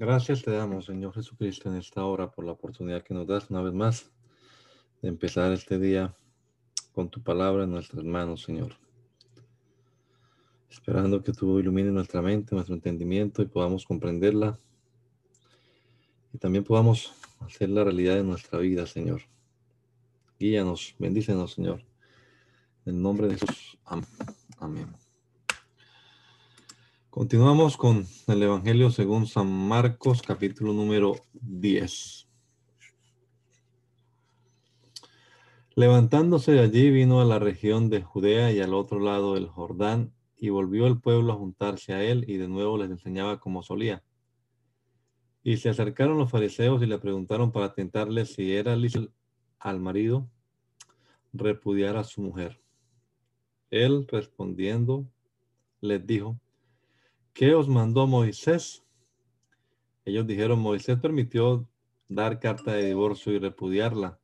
Gracias te damos, Señor Jesucristo, en esta hora por la oportunidad que nos das una vez más de empezar este día con tu palabra en nuestras manos, Señor. Esperando que tú ilumines nuestra mente, nuestro entendimiento y podamos comprenderla. Y también podamos hacer la realidad de nuestra vida, Señor. Guíanos, bendícenos, Señor. En el nombre de Jesús. Amén. Continuamos con el Evangelio según San Marcos, capítulo número 10. Levantándose de allí, vino a la región de Judea y al otro lado del Jordán, y volvió el pueblo a juntarse a él, y de nuevo les enseñaba como solía. Y se acercaron los fariseos y le preguntaron para tentarle si era lícito al marido repudiar a su mujer. Él respondiendo les dijo, ¿qué os mandó Moisés? Ellos dijeron, Moisés permitió dar carta de divorcio y repudiarla.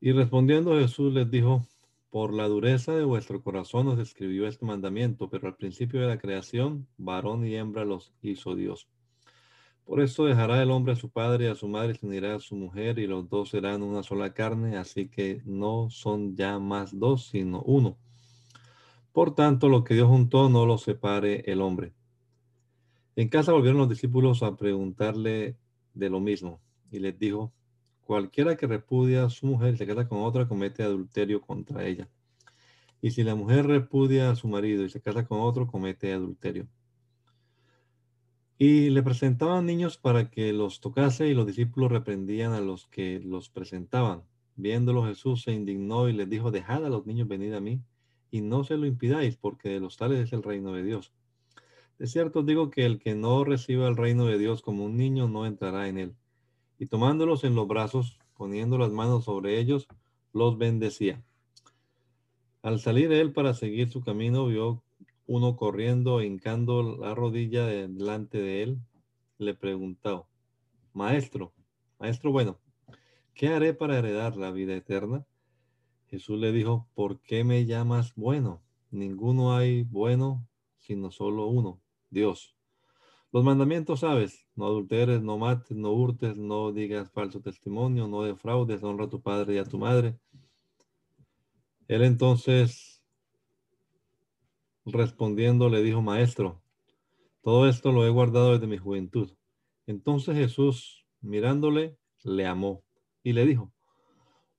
Y respondiendo Jesús les dijo, por la dureza de vuestro corazón os escribió este mandamiento, pero al principio de la creación, varón y hembra los hizo Dios. Por eso dejará el hombre a su padre y a su madre y se unirá a su mujer y los dos serán una sola carne, así que no son ya más dos, sino uno. Por tanto, lo que Dios juntó no lo separe el hombre. En casa volvieron los discípulos a preguntarle de lo mismo y les dijo, cualquiera que repudia a su mujer y se casa con otra comete adulterio contra ella. Y si la mujer repudia a su marido y se casa con otro, comete adulterio. Y le presentaban niños para que los tocase y los discípulos reprendían a los que los presentaban. Viéndolo Jesús se indignó y les dijo, dejad a los niños venir a mí y no se lo impidáis, porque de los tales es el reino de Dios. De cierto digo que el que no reciba el reino de Dios como un niño no entrará en él. Y tomándolos en los brazos, poniendo las manos sobre ellos, los bendecía. Al salir él para seguir su camino, vio uno corriendo, hincando la rodilla delante de él. Le preguntó, Maestro, Maestro bueno, ¿qué haré para heredar la vida eterna? Jesús le dijo, ¿por qué me llamas bueno? Ninguno hay bueno, sino solo uno, Dios. Los mandamientos sabes, no adulteres, no mates, no hurtes, no digas falso testimonio, no defraudes, honra a tu padre y a tu madre. Él entonces, respondiendo, le dijo, maestro, todo esto lo he guardado desde mi juventud. Entonces Jesús, mirándole, le amó y le dijo,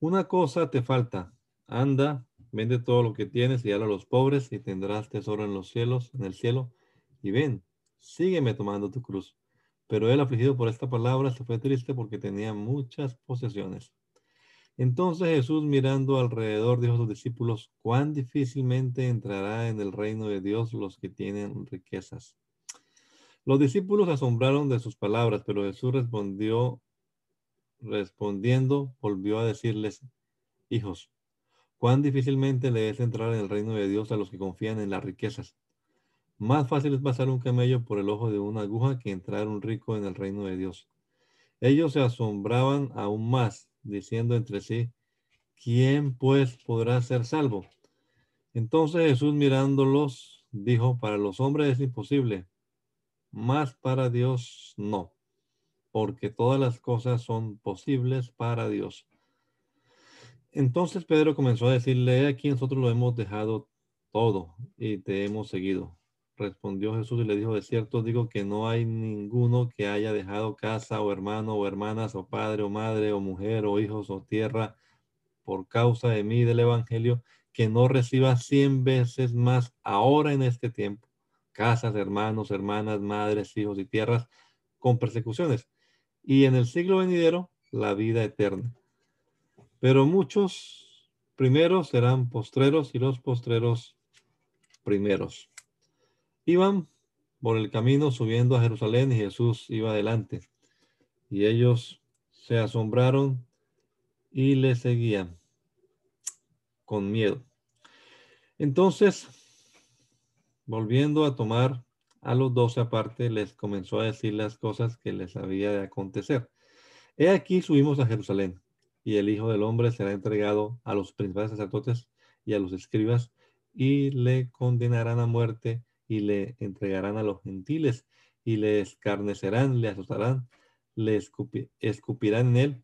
una cosa te falta Anda, vende todo lo que tienes y dale a los pobres y tendrás tesoro en los cielos, en el cielo. Y ven, sígueme tomando tu cruz. Pero él, afligido por esta palabra, se fue triste porque tenía muchas posesiones. Entonces Jesús, mirando alrededor, dijo a sus discípulos, cuán difícilmente entrará en el reino de Dios los que tienen riquezas. Los discípulos asombraron de sus palabras, pero Jesús respondió, respondiendo, volvió a decirles, hijos, Cuán difícilmente le es entrar en el reino de Dios a los que confían en las riquezas. Más fácil es pasar un camello por el ojo de una aguja que entrar un rico en el reino de Dios. Ellos se asombraban aún más, diciendo entre sí, ¿quién pues podrá ser salvo? Entonces Jesús mirándolos dijo, para los hombres es imposible, mas para Dios no, porque todas las cosas son posibles para Dios. Entonces Pedro comenzó a decirle, aquí nosotros lo hemos dejado todo y te hemos seguido. Respondió Jesús y le dijo, de cierto digo que no hay ninguno que haya dejado casa o hermano o hermanas o padre o madre o mujer o hijos o tierra por causa de mí del Evangelio que no reciba cien veces más ahora en este tiempo. Casas, hermanos, hermanas, madres, hijos y tierras con persecuciones y en el siglo venidero la vida eterna. Pero muchos primeros serán postreros y los postreros primeros. Iban por el camino subiendo a Jerusalén y Jesús iba adelante. Y ellos se asombraron y le seguían con miedo. Entonces, volviendo a tomar a los doce aparte, les comenzó a decir las cosas que les había de acontecer. He aquí subimos a Jerusalén, y el Hijo del Hombre será entregado a los principales sacerdotes y a los escribas, y le condenarán a muerte, y le entregarán a los gentiles, y le escarnecerán, le azotarán, le escupirán en él,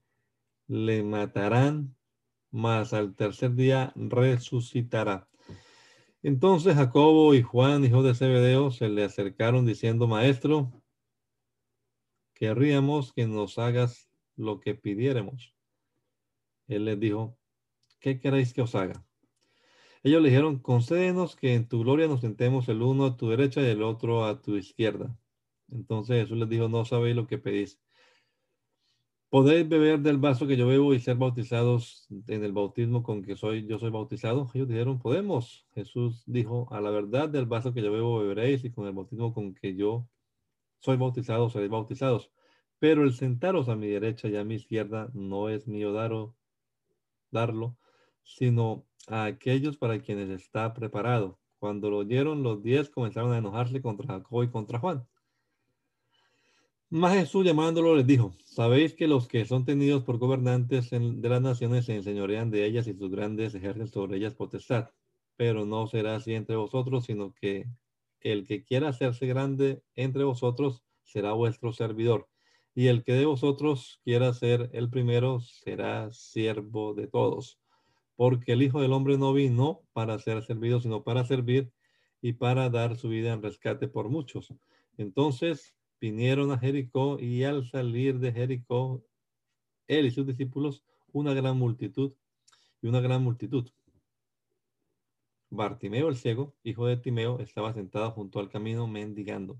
le matarán, mas al tercer día resucitará. Entonces Jacobo y Juan, hijo de Zebedeo, se le acercaron diciendo, Maestro, querríamos que nos hagas lo que pidiéramos. Él les dijo, ¿qué queréis que os haga? Ellos le dijeron, concédenos que en tu gloria nos sentemos el uno a tu derecha y el otro a tu izquierda. Entonces Jesús les dijo, no sabéis lo que pedís. ¿Podéis beber del vaso que yo bebo y ser bautizados en el bautismo con que soy, yo soy bautizado? Ellos dijeron, podemos. Jesús dijo, a la verdad del vaso que yo bebo beberéis y con el bautismo con que yo soy bautizado seréis bautizados. Pero el sentaros a mi derecha y a mi izquierda no es mío daro, darlo, sino a aquellos para quienes está preparado. Cuando lo oyeron, los diez comenzaron a enojarse contra Jacob y contra Juan. Más Jesús llamándolo les dijo, sabéis que los que son tenidos por gobernantes de las naciones se enseñorean de ellas y sus grandes ejercen sobre ellas potestad, pero no será así entre vosotros, sino que el que quiera hacerse grande entre vosotros será vuestro servidor, y el que de vosotros quiera ser el primero será siervo de todos, porque el Hijo del Hombre no vino para ser servido, sino para servir y para dar su vida en rescate por muchos. Entonces, vinieron a Jericó y al salir de Jericó, él y sus discípulos, una gran multitud y una gran multitud. Bartimeo el ciego, hijo de Timeo, estaba sentado junto al camino mendigando.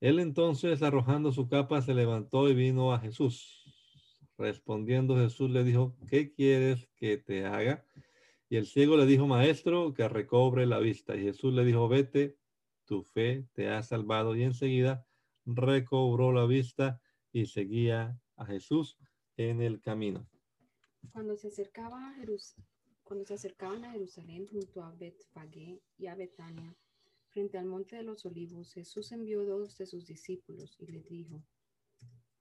Él entonces, arrojando su capa, se levantó y vino a Jesús. Respondiendo Jesús le dijo, ¿qué quieres que te haga? Y el ciego le dijo, maestro, que recobre la vista. Y Jesús le dijo, vete, tu fe te ha salvado. Y enseguida recobró la vista y seguía a Jesús en el camino. Cuando se, acercaba a acercaban a Jerusalén junto a Betfagé y a Betania, frente al monte de los olivos, Jesús envió dos de sus discípulos y les dijo,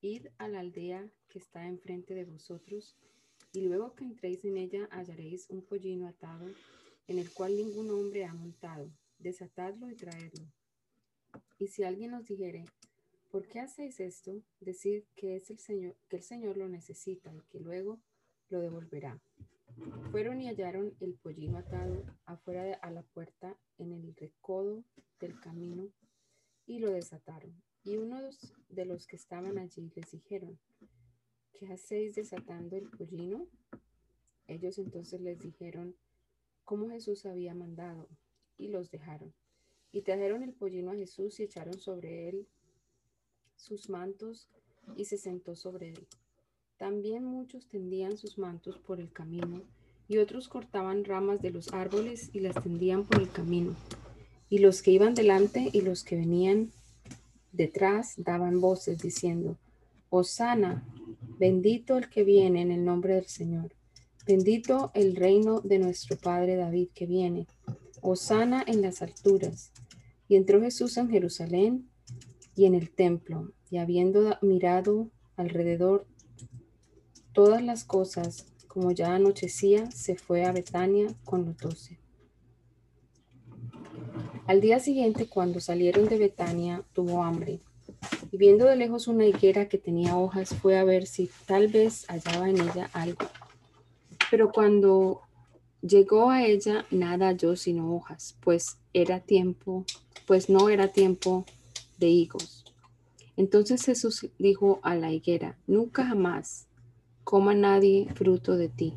Id a la aldea que está enfrente de vosotros, y luego que entréis en ella hallaréis un pollino atado, en el cual ningún hombre ha montado. Desatadlo y traedlo. Y si alguien os dijere, ¿Por qué hacéis esto? Decid que es el Señor, que el Señor lo necesita y que luego lo devolverá. Fueron y hallaron el pollino atado afuera de, a la puerta en el recodo del camino y lo desataron. Y uno de los que estaban allí les dijeron, ¿qué hacéis desatando el pollino? Ellos entonces les dijeron cómo Jesús había mandado y los dejaron. Y trajeron el pollino a Jesús y echaron sobre él sus mantos y se sentó sobre él. También muchos tendían sus mantos por el camino y otros cortaban ramas de los árboles y las tendían por el camino. Y los que iban delante y los que venían detrás daban voces diciendo, Osana, bendito el que viene en el nombre del Señor, bendito el reino de nuestro Padre David que viene, Osana en las alturas. Y entró Jesús en Jerusalén y en el templo, y habiendo mirado alrededor todas las cosas, como ya anochecía, se fue a Betania con los doce. Al día siguiente, cuando salieron de Betania, tuvo hambre, y viendo de lejos una higuera que tenía hojas, fue a ver si tal vez hallaba en ella algo. Pero cuando llegó a ella, nada halló sino hojas, pues era tiempo, pues no era tiempo de higos. Entonces Jesús dijo a la higuera, nunca jamás coma nadie fruto de ti.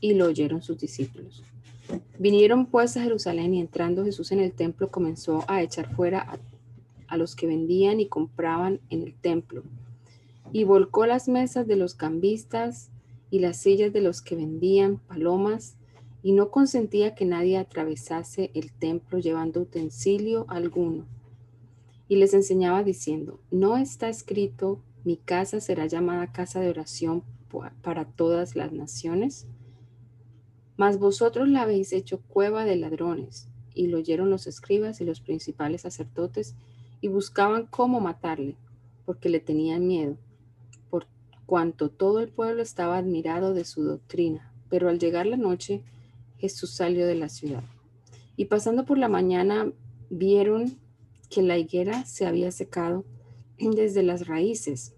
Y lo oyeron sus discípulos. Vinieron pues a Jerusalén y entrando Jesús en el templo comenzó a echar fuera a, los que vendían y compraban en el templo. Y volcó las mesas de los cambistas y las sillas de los que vendían palomas y no consentía que nadie atravesase el templo llevando utensilio alguno y les enseñaba diciendo, no está escrito, mi casa será llamada casa de oración para todas las naciones, mas vosotros la habéis hecho cueva de ladrones. Y lo oyeron los escribas y los principales sacerdotes y buscaban cómo matarle, porque le tenían miedo, por cuanto todo el pueblo estaba admirado de su doctrina. Pero al llegar la noche, Jesús salió de la ciudad. Y pasando por la mañana, vieron que la higuera se había secado desde las raíces.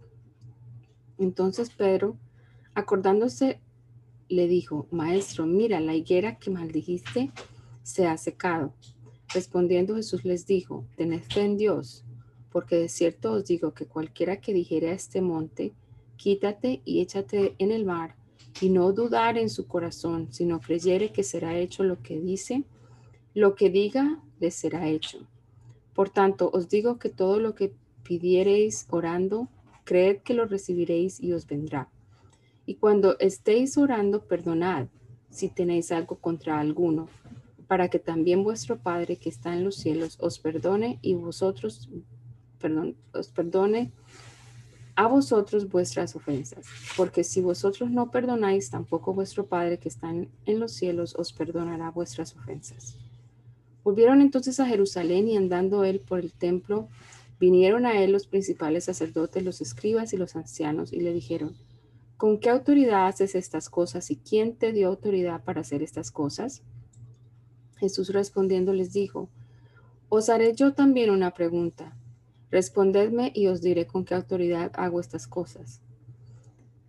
Entonces Pedro, acordándose, le dijo, Maestro, mira, la higuera que maldijiste se ha secado. Respondiendo Jesús les dijo, Tened fe en Dios, porque de cierto os digo que cualquiera que dijere a este monte, quítate y échate en el mar, y no dudar en su corazón, sino creyere que será hecho lo que dice, lo que diga, le será hecho. Por tanto, os digo que todo lo que pidiereis orando, creed que lo recibiréis y os vendrá. Y cuando estéis orando, perdonad si tenéis algo contra alguno, para que también vuestro Padre que está en los cielos os perdone y vosotros, perdón, os perdone a vosotros vuestras ofensas. Porque si vosotros no perdonáis, tampoco vuestro Padre que está en los cielos os perdonará vuestras ofensas. Volvieron entonces a Jerusalén y andando él por el templo, vinieron a él los principales sacerdotes, los escribas y los ancianos y le dijeron, ¿con qué autoridad haces estas cosas y quién te dio autoridad para hacer estas cosas? Jesús respondiendo les dijo, os haré yo también una pregunta. Respondedme y os diré con qué autoridad hago estas cosas.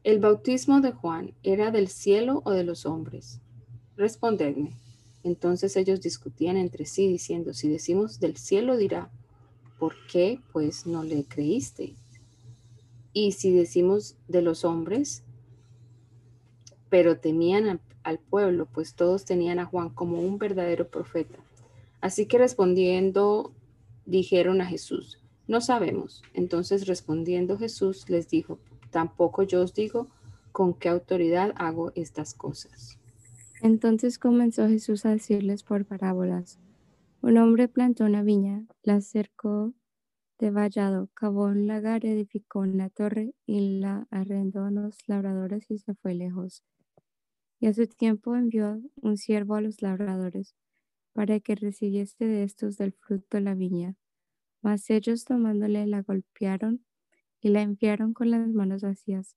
¿El bautismo de Juan era del cielo o de los hombres? Respondedme. Entonces ellos discutían entre sí diciendo, si decimos del cielo dirá, ¿por qué pues no le creíste? Y si decimos de los hombres, pero temían al, pueblo, pues todos tenían a Juan como un verdadero profeta. Así que respondiendo, dijeron a Jesús, no sabemos. Entonces respondiendo Jesús les dijo, tampoco yo os digo con qué autoridad hago estas cosas. Entonces comenzó Jesús a decirles por parábolas. Un hombre plantó una viña, la cercó de vallado, cavó un lagar, edificó una torre y la arrendó a los labradores y se fue lejos. Y a su tiempo envió un siervo a los labradores para que recibiese de estos del fruto la viña. Mas ellos tomándole la golpearon y la enviaron con las manos vacías.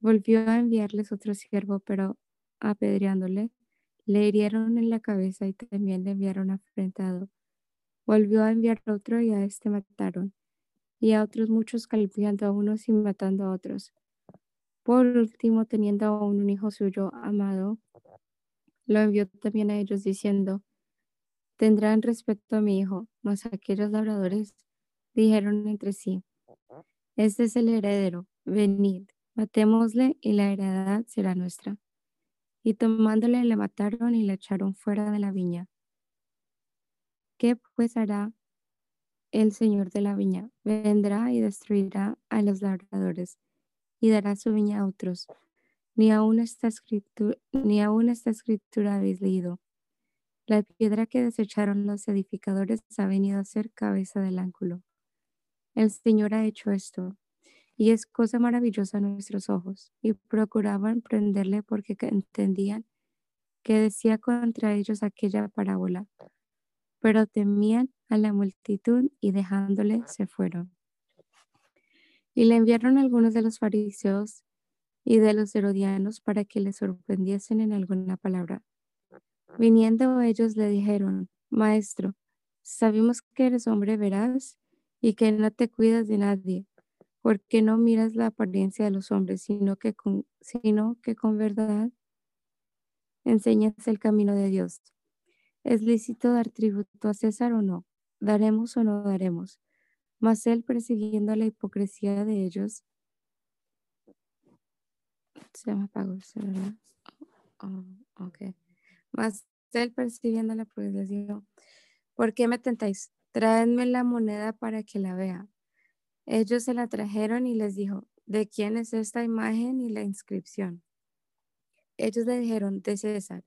Volvió a enviarles otro siervo, pero apedreándole, le hirieron en la cabeza y también le enviaron afrentado. Volvió a enviar otro y a este mataron, y a otros muchos calpillando a unos y matando a otros. Por último, teniendo aún un hijo suyo amado, lo envió también a ellos diciendo, tendrán respeto a mi hijo, mas aquellos labradores dijeron entre sí, este es el heredero, venid, matémosle y la heredad será nuestra y tomándole le mataron y le echaron fuera de la viña. ¿Qué pues hará el Señor de la viña? Vendrá y destruirá a los labradores y dará su viña a otros. Ni aún esta escritura, ni aún esta escritura habéis leído. La piedra que desecharon los edificadores ha venido a ser cabeza del ángulo. El Señor ha hecho esto y es cosa maravillosa a nuestros ojos, y procuraban prenderle porque entendían que decía contra ellos aquella parábola, pero temían a la multitud y dejándole se fueron. Y le enviaron algunos de los fariseos y de los herodianos para que le sorprendiesen en alguna palabra. Viniendo ellos le dijeron, Maestro, sabemos que eres hombre veraz y que no te cuidas de nadie porque no miras la apariencia de los hombres, sino que con, sino que con verdad enseñas el camino de Dios. ¿Es lícito dar tributo a César o no? ¿Daremos o no daremos? Mas él, persiguiendo la hipocresía de ellos, se me apagó el celular. Oh, ok. Mas él, percibiendo la hipocresía, ¿por qué me tentáis? Traedme la moneda para que la vea. Ellos se la trajeron y les dijo, ¿de quién es esta imagen y la inscripción? Ellos le dijeron, de César.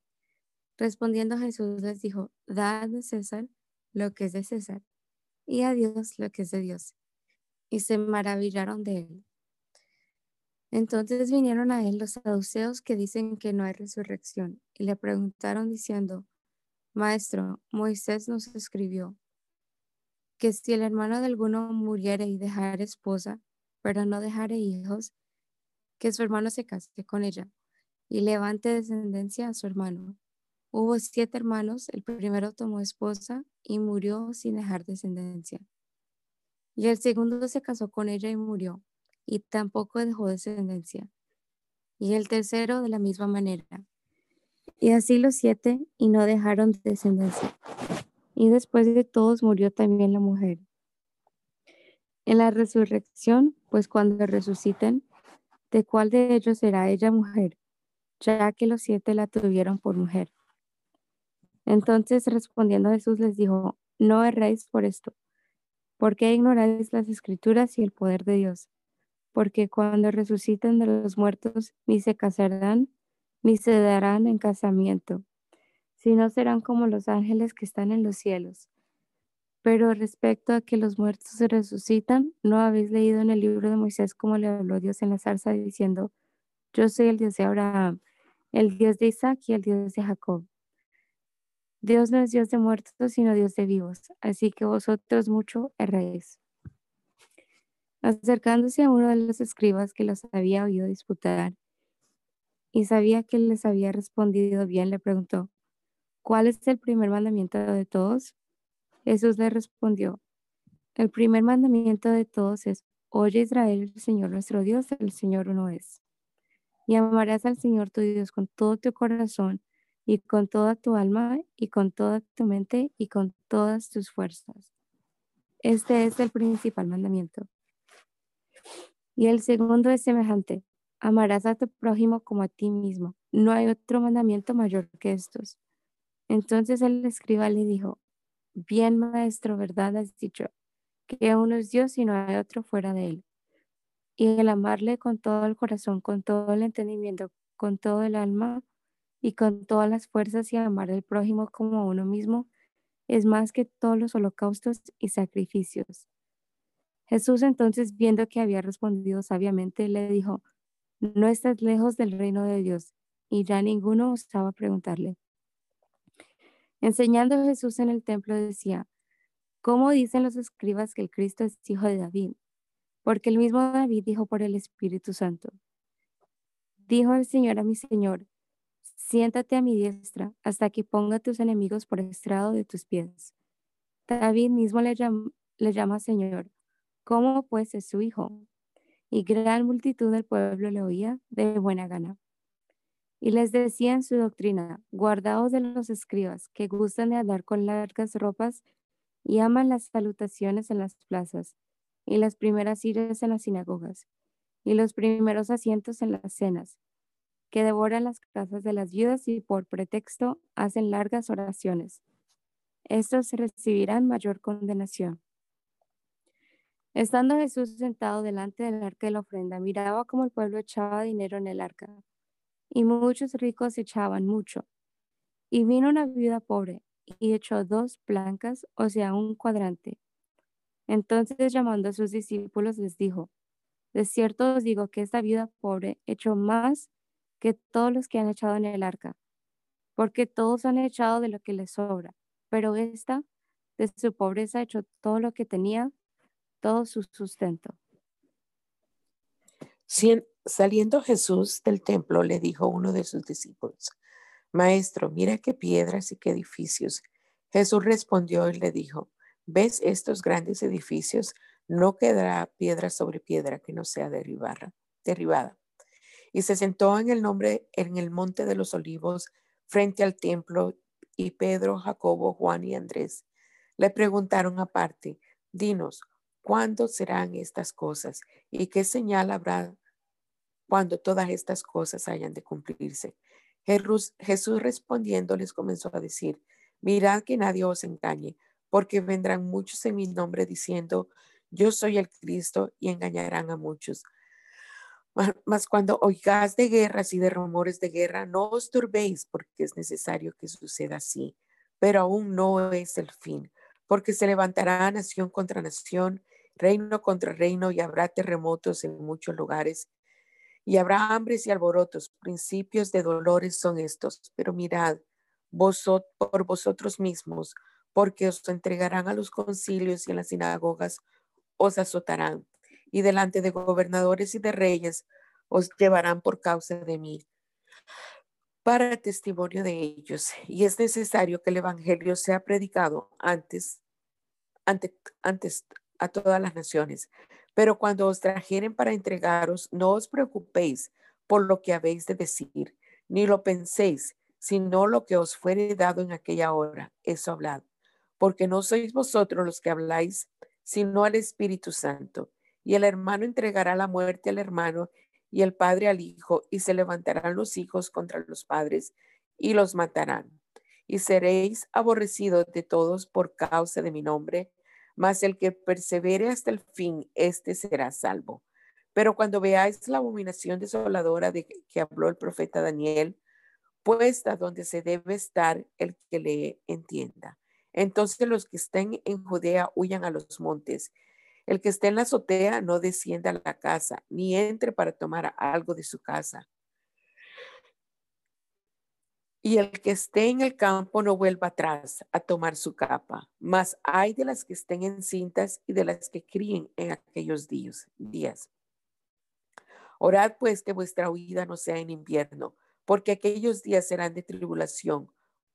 Respondiendo Jesús les dijo, dad a César lo que es de César y a Dios lo que es de Dios. Y se maravillaron de él. Entonces vinieron a él los saduceos que dicen que no hay resurrección y le preguntaron diciendo, Maestro, Moisés nos escribió que si el hermano de alguno muriere y dejare esposa, pero no dejare hijos, que su hermano se case con ella y levante descendencia a su hermano. Hubo siete hermanos, el primero tomó esposa y murió sin dejar descendencia. Y el segundo se casó con ella y murió, y tampoco dejó descendencia. Y el tercero de la misma manera. Y así los siete, y no dejaron descendencia. Y después de todos murió también la mujer. En la resurrección, pues cuando resuciten, ¿de cuál de ellos será ella mujer? ya que los siete la tuvieron por mujer. Entonces respondiendo Jesús les dijo, no erréis por esto, porque ignoráis las escrituras y el poder de Dios, porque cuando resuciten de los muertos ni se casarán, ni se darán en casamiento, sino serán como los ángeles que están en los cielos. Pero respecto a que los muertos se resucitan, ¿no habéis leído en el libro de Moisés cómo le habló Dios en la zarza diciendo, yo soy el Dios de Abraham, el Dios de Isaac y el Dios de Jacob. Dios no es Dios de muertos, sino Dios de vivos, así que vosotros mucho erréis. Acercándose a uno de los escribas que los había oído disputar y sabía que les había respondido bien, le preguntó, ¿cuál es el primer mandamiento de todos? Jesús le respondió, el primer mandamiento de todos es, oye Israel, el Señor nuestro Dios, el Señor uno es y amarás al Señor tu Dios con todo tu corazón y con toda tu alma y con toda tu mente y con todas tus fuerzas. Este es el principal mandamiento. Y el segundo es semejante. Amarás a tu prójimo como a ti mismo. No hay otro mandamiento mayor que estos. Entonces el escriba le dijo, bien maestro, verdad has dicho, que uno es Dios y no hay otro fuera de él y el amarle con todo el corazón, con todo el entendimiento, con todo el alma y con todas las fuerzas y amar al prójimo como a uno mismo es más que todos los holocaustos y sacrificios. Jesús entonces, viendo que había respondido sabiamente, le dijo, no estás lejos del reino de Dios. Y ya ninguno osaba preguntarle. Enseñando Jesús en el templo decía, ¿cómo dicen los escribas que el Cristo es hijo de David? Porque el mismo David dijo por el Espíritu Santo, dijo el Señor a mi Señor, siéntate a mi diestra hasta que ponga tus enemigos por estrado de tus pies. David mismo le llama, le llama Señor, ¿cómo pues es su hijo? Y gran multitud del pueblo le oía de buena gana. Y les decía en su doctrina, guardaos de los escribas que gustan de andar con largas ropas y aman las salutaciones en las plazas y las primeras sillas en las sinagogas, y los primeros asientos en las cenas, que devoran las casas de las viudas y por pretexto hacen largas oraciones. Estos recibirán mayor condenación. Estando Jesús sentado delante del arca de la ofrenda, miraba cómo el pueblo echaba dinero en el arca, y muchos ricos echaban mucho. Y vino una viuda pobre y echó dos blancas, o sea, un cuadrante entonces llamando a sus discípulos les dijo, de cierto os digo que esta viuda pobre echó más que todos los que han echado en el arca, porque todos han echado de lo que les sobra, pero esta de su pobreza echó todo lo que tenía, todo su sustento. Saliendo Jesús del templo, le dijo uno de sus discípulos, Maestro, mira qué piedras y qué edificios. Jesús respondió y le dijo, ¿Ves estos grandes edificios? No quedará piedra sobre piedra que no sea derribada. derribada. Y se sentó en el nombre, en el monte de los olivos, frente al templo y Pedro, Jacobo, Juan y Andrés le preguntaron aparte, dinos, ¿cuándo serán estas cosas? ¿Y qué señal habrá cuando todas estas cosas hayan de cumplirse? Jesús respondiendo les comenzó a decir, mirad que nadie os engañe, porque vendrán muchos en mi nombre diciendo, yo soy el Cristo, y engañarán a muchos. Mas cuando oigáis de guerras y de rumores de guerra, no os turbéis, porque es necesario que suceda así, pero aún no es el fin, porque se levantará nación contra nación, reino contra reino, y habrá terremotos en muchos lugares, y habrá hambres y alborotos. Principios de dolores son estos, pero mirad, vosotros por vosotros mismos, porque os entregarán a los concilios y en las sinagogas os azotarán y delante de gobernadores y de reyes os llevarán por causa de mí para testimonio de ellos. Y es necesario que el Evangelio sea predicado antes, antes, antes a todas las naciones. Pero cuando os trajeren para entregaros, no os preocupéis por lo que habéis de decir, ni lo penséis, sino lo que os fuere dado en aquella hora. Eso hablad. Porque no sois vosotros los que habláis, sino al Espíritu Santo. Y el hermano entregará la muerte al hermano y el padre al hijo, y se levantarán los hijos contra los padres y los matarán. Y seréis aborrecidos de todos por causa de mi nombre, mas el que persevere hasta el fin, éste será salvo. Pero cuando veáis la abominación desoladora de que habló el profeta Daniel, puesta donde se debe estar el que le entienda. Entonces los que estén en Judea huyan a los montes. El que esté en la azotea no descienda a la casa, ni entre para tomar algo de su casa. Y el que esté en el campo no vuelva atrás a tomar su capa. Mas hay de las que estén en cintas y de las que críen en aquellos días. días. Orad pues que vuestra huida no sea en invierno, porque aquellos días serán de tribulación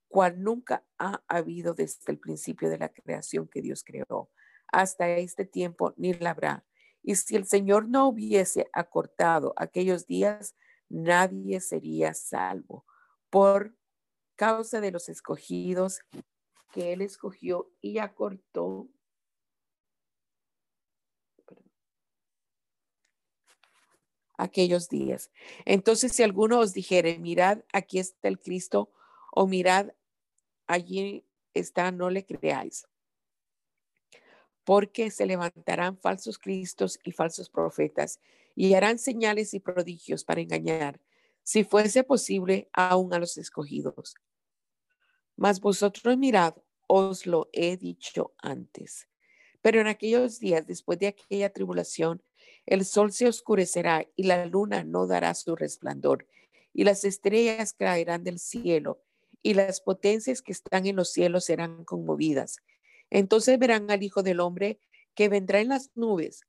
cual nunca ha habido desde el principio de la creación que Dios creó. Hasta este tiempo ni la habrá. Y si el Señor no hubiese acortado aquellos días, nadie sería salvo por causa de los escogidos que Él escogió y acortó. aquellos días. Entonces, si alguno os dijere, mirad, aquí está el Cristo, o mirad, allí está, no le creáis. Porque se levantarán falsos cristos y falsos profetas y harán señales y prodigios para engañar, si fuese posible, aún a los escogidos. Mas vosotros mirad, os lo he dicho antes. Pero en aquellos días, después de aquella tribulación, el sol se oscurecerá y la luna no dará su resplandor, y las estrellas caerán del cielo y las potencias que están en los cielos serán conmovidas. Entonces verán al Hijo del Hombre que vendrá en las nubes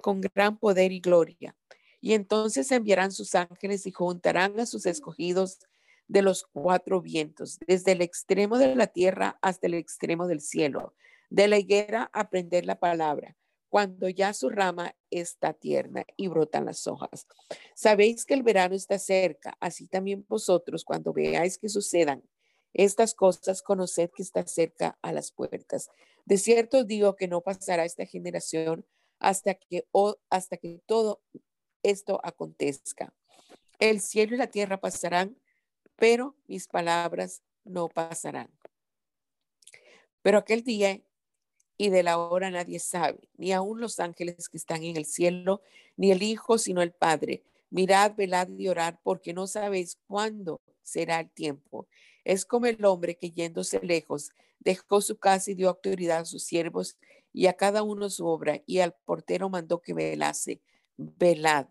con gran poder y gloria. Y entonces enviarán sus ángeles y juntarán a sus escogidos de los cuatro vientos, desde el extremo de la tierra hasta el extremo del cielo, de la higuera a prender la palabra, cuando ya su rama está tierna y brotan las hojas. Sabéis que el verano está cerca, así también vosotros cuando veáis que sucedan estas cosas, conoced que está cerca a las puertas. De cierto digo que no pasará esta generación hasta que, hasta que todo esto acontezca. El cielo y la tierra pasarán, pero mis palabras no pasarán. Pero aquel día y de la hora nadie sabe, ni aun los ángeles que están en el cielo, ni el Hijo, sino el Padre. Mirad, velad y orad, porque no sabéis cuándo será el tiempo. Es como el hombre que yéndose lejos, dejó su casa y dio autoridad a sus siervos y a cada uno su obra, y al portero mandó que velase. Velad,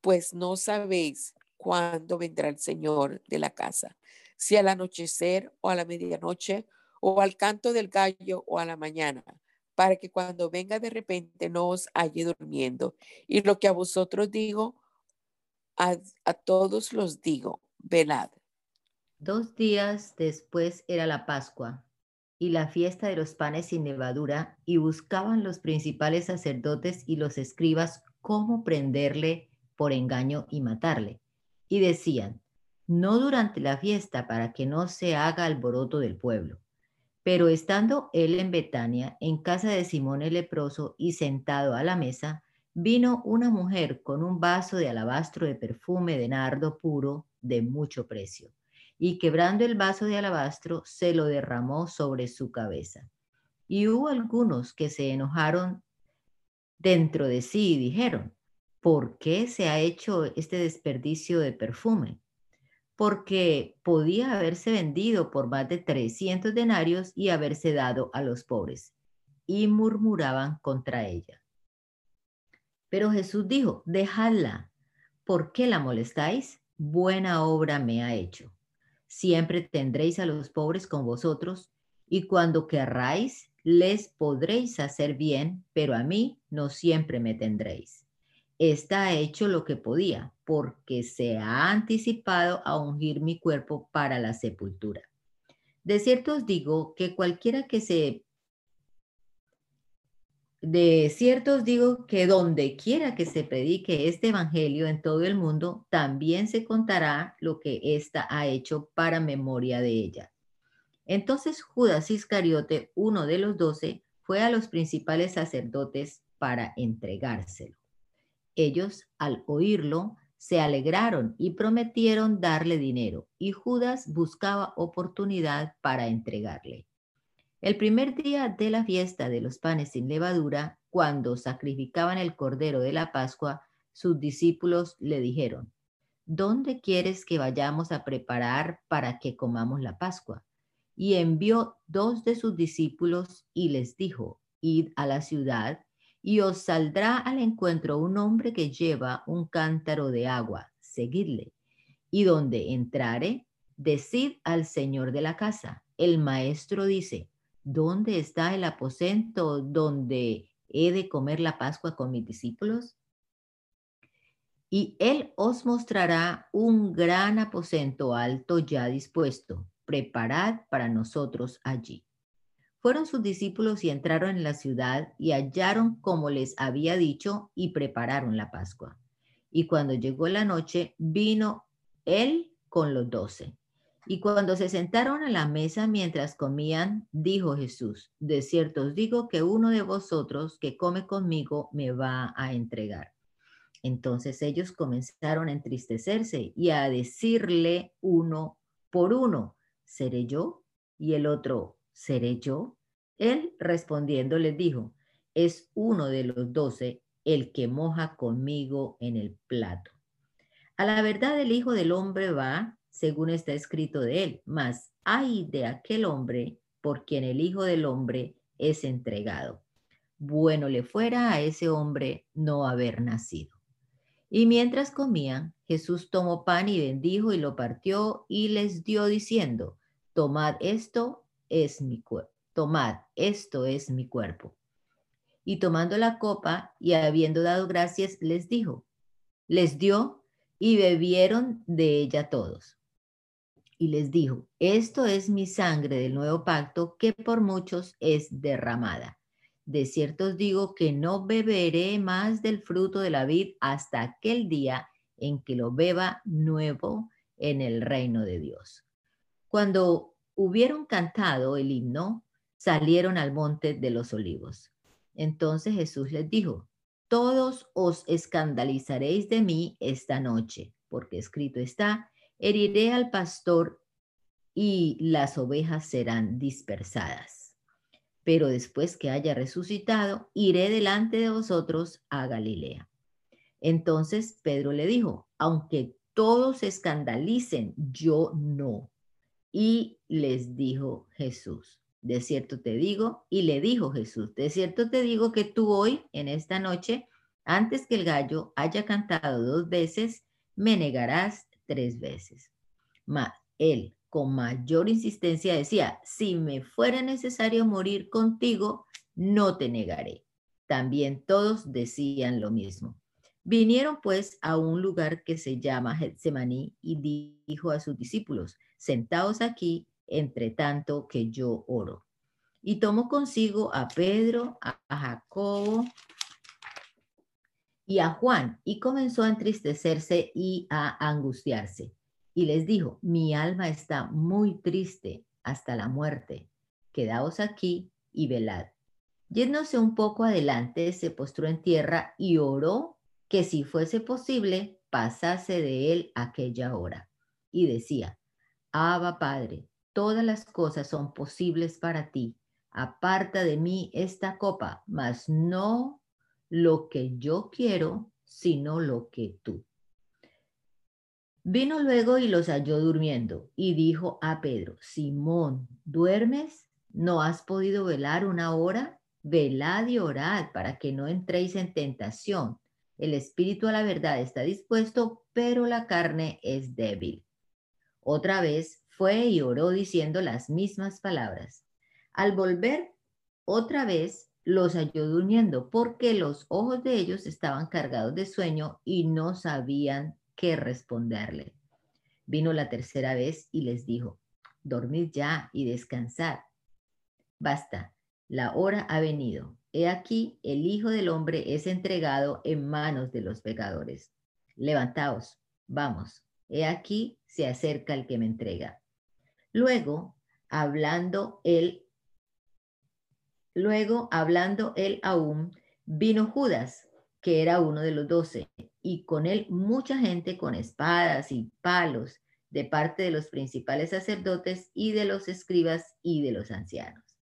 pues no sabéis cuándo vendrá el Señor de la casa, si al anochecer o a la medianoche o al canto del gallo o a la mañana, para que cuando venga de repente no os halle durmiendo. Y lo que a vosotros digo, a, todos los digo, velad. Dos días después era la Pascua y la fiesta de los panes sin levadura, y buscaban los principales sacerdotes y los escribas cómo prenderle por engaño y matarle. Y decían, no durante la fiesta para que no se haga alboroto del pueblo. Pero estando él en Betania, en casa de Simón el leproso y sentado a la mesa, vino una mujer con un vaso de alabastro de perfume de nardo puro de mucho precio, y quebrando el vaso de alabastro, se lo derramó sobre su cabeza. Y hubo algunos que se enojaron dentro de sí dijeron, ¿por qué se ha hecho este desperdicio de perfume? Porque podía haberse vendido por más de 300 denarios y haberse dado a los pobres. Y murmuraban contra ella. Pero Jesús dijo, dejadla, ¿por qué la molestáis? Buena obra me ha hecho. Siempre tendréis a los pobres con vosotros, y cuando querráis, les podréis hacer bien, pero a mí no siempre me tendréis. Está hecho lo que podía, porque se ha anticipado a ungir mi cuerpo para la sepultura. De cierto os digo que cualquiera que se... De cierto os digo que donde quiera que se predique este evangelio en todo el mundo, también se contará lo que ésta ha hecho para memoria de ella. Entonces Judas Iscariote, uno de los doce, fue a los principales sacerdotes para entregárselo. Ellos, al oírlo, se alegraron y prometieron darle dinero, y Judas buscaba oportunidad para entregarle. El primer día de la fiesta de los panes sin levadura, cuando sacrificaban el cordero de la Pascua, sus discípulos le dijeron, ¿Dónde quieres que vayamos a preparar para que comamos la Pascua? y envió dos de sus discípulos y les dijo, id a la ciudad y os saldrá al encuentro un hombre que lleva un cántaro de agua, seguidle. Y donde entrare, decid al señor de la casa, el maestro dice, ¿dónde está el aposento donde he de comer la Pascua con mis discípulos? Y él os mostrará un gran aposento alto ya dispuesto preparad para nosotros allí. Fueron sus discípulos y entraron en la ciudad y hallaron como les había dicho y prepararon la Pascua. Y cuando llegó la noche, vino él con los doce. Y cuando se sentaron a la mesa mientras comían, dijo Jesús, de cierto os digo que uno de vosotros que come conmigo me va a entregar. Entonces ellos comenzaron a entristecerse y a decirle uno por uno, ¿seré yo? Y el otro, ¿seré yo? Él respondiendo les dijo, es uno de los doce el que moja conmigo en el plato. A la verdad el Hijo del Hombre va, según está escrito de él, mas hay de aquel hombre por quien el Hijo del Hombre es entregado. Bueno le fuera a ese hombre no haber nacido. Y mientras comían, Jesús tomó pan y bendijo y lo partió y les dio diciendo, tomad esto es mi cuerpo, tomad, esto es mi cuerpo. Y tomando la copa y habiendo dado gracias, les dijo, les dio y bebieron de ella todos. Y les dijo, esto es mi sangre del nuevo pacto que por muchos es derramada. De cierto os digo que no beberé más del fruto de la vid hasta aquel día en que lo beba nuevo en el reino de Dios. Cuando hubieron cantado el himno, salieron al monte de los olivos. Entonces Jesús les dijo, todos os escandalizaréis de mí esta noche, porque escrito está, heriré al pastor y las ovejas serán dispersadas. Pero después que haya resucitado, iré delante de vosotros a Galilea. Entonces Pedro le dijo, aunque todos se escandalicen, yo no. Y les dijo Jesús, de cierto te digo, y le dijo Jesús, de cierto te digo que tú hoy, en esta noche, antes que el gallo haya cantado dos veces, me negarás tres veces. Mas él, con mayor insistencia, decía, si me fuera necesario morir contigo, no te negaré. También todos decían lo mismo. Vinieron pues a un lugar que se llama Getsemaní y dijo a sus discípulos, sentaos aquí, entre tanto que yo oro. Y tomó consigo a Pedro, a Jacobo y a Juan, y comenzó a entristecerse y a angustiarse. y les dijo, mi alma está muy triste hasta la muerte. Quedaos aquí y velad. Yéndose un poco adelante, se postró en tierra y oró que si fuese posible, pasase de él aquella hora. Y decía, Abba Padre, todas las cosas son posibles para ti. Aparta de mí esta copa, mas no lo que yo quiero, sino lo que tú. Vino luego y los halló durmiendo y dijo a Pedro, Simón, ¿duermes? ¿No has podido velar una hora? Velad y orad para que no entréis en tentación. El espíritu a la verdad está dispuesto, pero la carne es débil. Otra vez fue y oró diciendo las mismas palabras. Al volver otra vez los halló durmiendo porque los ojos de ellos estaban cargados de sueño y no sabían qué responderle. Vino la tercera vez y les dijo, dormid ya y descansad. Basta, la hora ha venido. He aquí, el Hijo del Hombre es entregado en manos de los pecadores. Levantaos, vamos. He aquí, se acerca el que me entrega. Luego, hablando él, luego, hablando él aún, vino Judas, que era uno de los doce, y con él mucha gente con espadas y palos de parte de los principales sacerdotes y de los escribas y de los ancianos.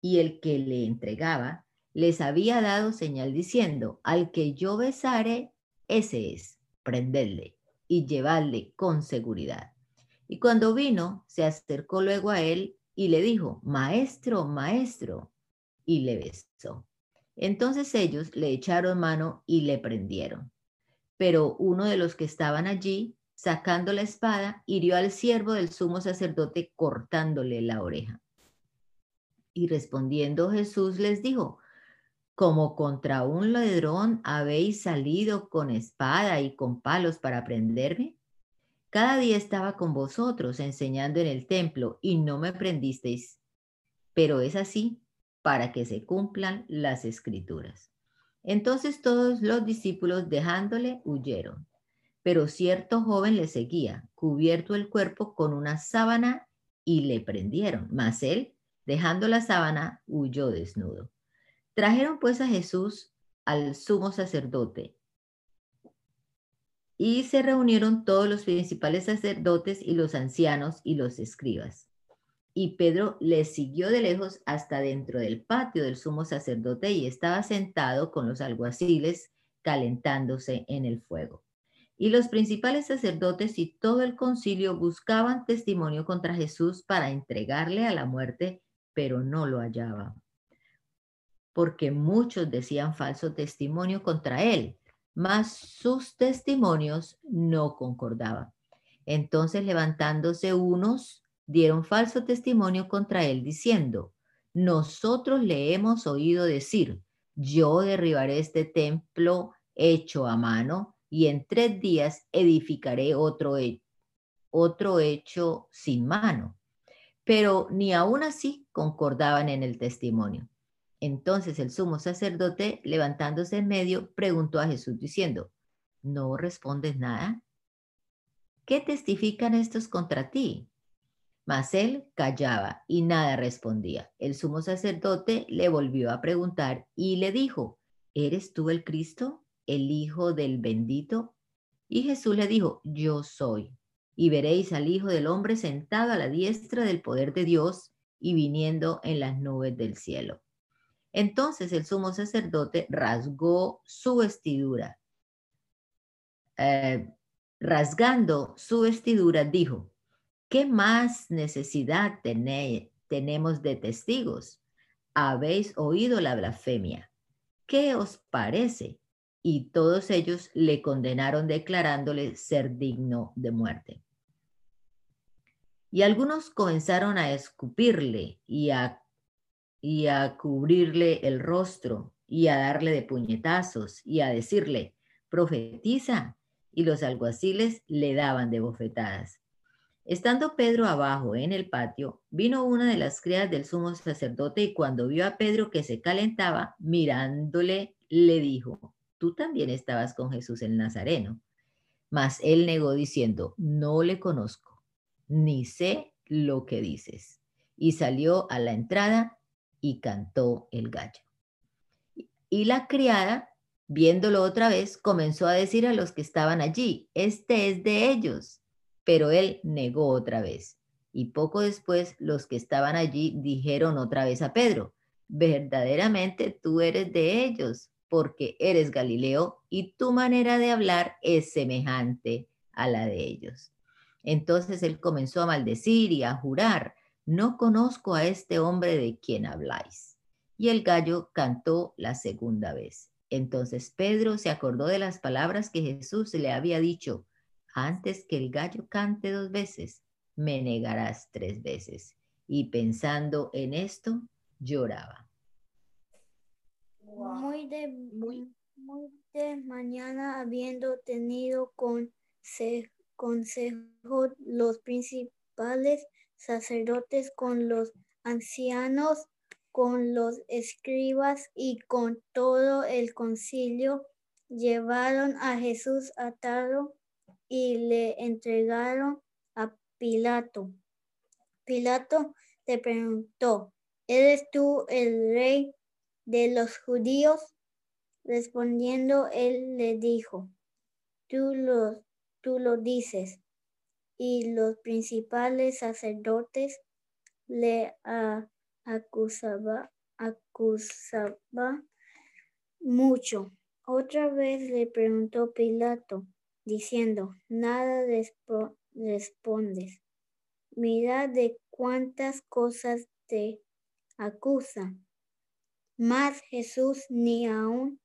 Y el que le entregaba les había dado señal diciendo, al que yo besare, ese es, prendedle y llevadle con seguridad. Y cuando vino, se acercó luego a él y le dijo, Maestro, maestro, y le besó. Entonces ellos le echaron mano y le prendieron. Pero uno de los que estaban allí, sacando la espada, hirió al siervo del sumo sacerdote cortándole la oreja. Y respondiendo Jesús les dijo, como contra un ladrón habéis salido con espada y con palos para prenderme. Cada día estaba con vosotros enseñando en el templo y no me prendisteis. Pero es así para que se cumplan las escrituras. Entonces todos los discípulos dejándole huyeron, pero cierto joven le seguía, cubierto el cuerpo con una sábana y le prendieron, mas él, dejando la sábana, huyó desnudo. Trajeron pues a Jesús al sumo sacerdote y se reunieron todos los principales sacerdotes y los ancianos y los escribas. Y Pedro le siguió de lejos hasta dentro del patio del sumo sacerdote y estaba sentado con los alguaciles calentándose en el fuego. Y los principales sacerdotes y todo el concilio buscaban testimonio contra Jesús para entregarle a la muerte, pero no lo hallaban. Porque muchos decían falso testimonio contra él, mas sus testimonios no concordaban. Entonces levantándose unos, dieron falso testimonio contra él, diciendo, nosotros le hemos oído decir, yo derribaré este templo hecho a mano y en tres días edificaré otro, otro hecho sin mano. Pero ni aún así concordaban en el testimonio. Entonces el sumo sacerdote, levantándose en medio, preguntó a Jesús diciendo, ¿no respondes nada? ¿Qué testifican estos contra ti? Mas él callaba y nada respondía. El sumo sacerdote le volvió a preguntar y le dijo, ¿eres tú el Cristo, el Hijo del bendito? Y Jesús le dijo, yo soy. Y veréis al Hijo del Hombre sentado a la diestra del poder de Dios y viniendo en las nubes del cielo. Entonces el sumo sacerdote rasgó su vestidura. Eh, rasgando su vestidura, dijo, ¿Qué más necesidad tenemos de testigos? Habéis oído la blasfemia. ¿Qué os parece? Y todos ellos le condenaron declarándole ser digno de muerte. Y algunos comenzaron a escupirle y a, y a cubrirle el rostro y a darle de puñetazos y a decirle, profetiza. Y los alguaciles le daban de bofetadas. Estando Pedro abajo en el patio, vino una de las criadas del sumo sacerdote y cuando vio a Pedro que se calentaba, mirándole, le dijo, tú también estabas con Jesús el Nazareno. Mas él negó diciendo, no le conozco, ni sé lo que dices. Y salió a la entrada y cantó el gallo. Y la criada, viéndolo otra vez, comenzó a decir a los que estaban allí, este es de ellos. Pero él negó otra vez. Y poco después los que estaban allí dijeron otra vez a Pedro, verdaderamente tú eres de ellos, porque eres Galileo y tu manera de hablar es semejante a la de ellos. Entonces él comenzó a maldecir y a jurar, no conozco a este hombre de quien habláis. Y el gallo cantó la segunda vez. Entonces Pedro se acordó de las palabras que Jesús le había dicho, antes que el gallo cante dos veces, me negarás tres veces. Y pensando en esto, lloraba. Muy de, muy, de mañana, habiendo tenido consejo los principales sacerdotes con los ancianos, con los escribas y con todo el concilio, llevaron a Jesús atado y le entregaron a Pilato. Pilato le preguntó, ¿eres tú el rey de los judíos? Respondiendo, él le dijo, tú lo, tú lo dices. Y los principales sacerdotes le acusaba, acusaba mucho. Otra vez le preguntó Pilato, diciendo, nada respondes. Mira de cuántas cosas te acusan. Mas Jesús ni aún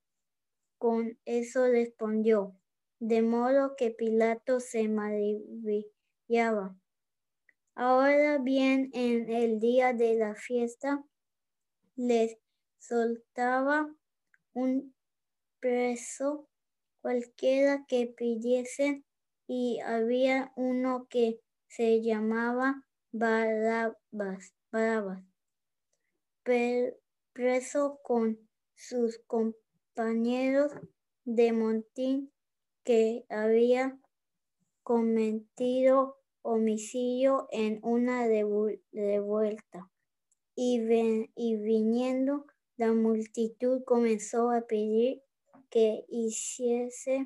con eso respondió, de modo que Pilato se Ahora bien, en el día de la fiesta, les soltaba un preso cualquiera que pidiesen y había uno que se llamaba Barabas. Barabas preso con sus compañeros de montín que había cometido homicidio en una revuelta. Y, y viniendo la multitud comenzó a pedir que hiciese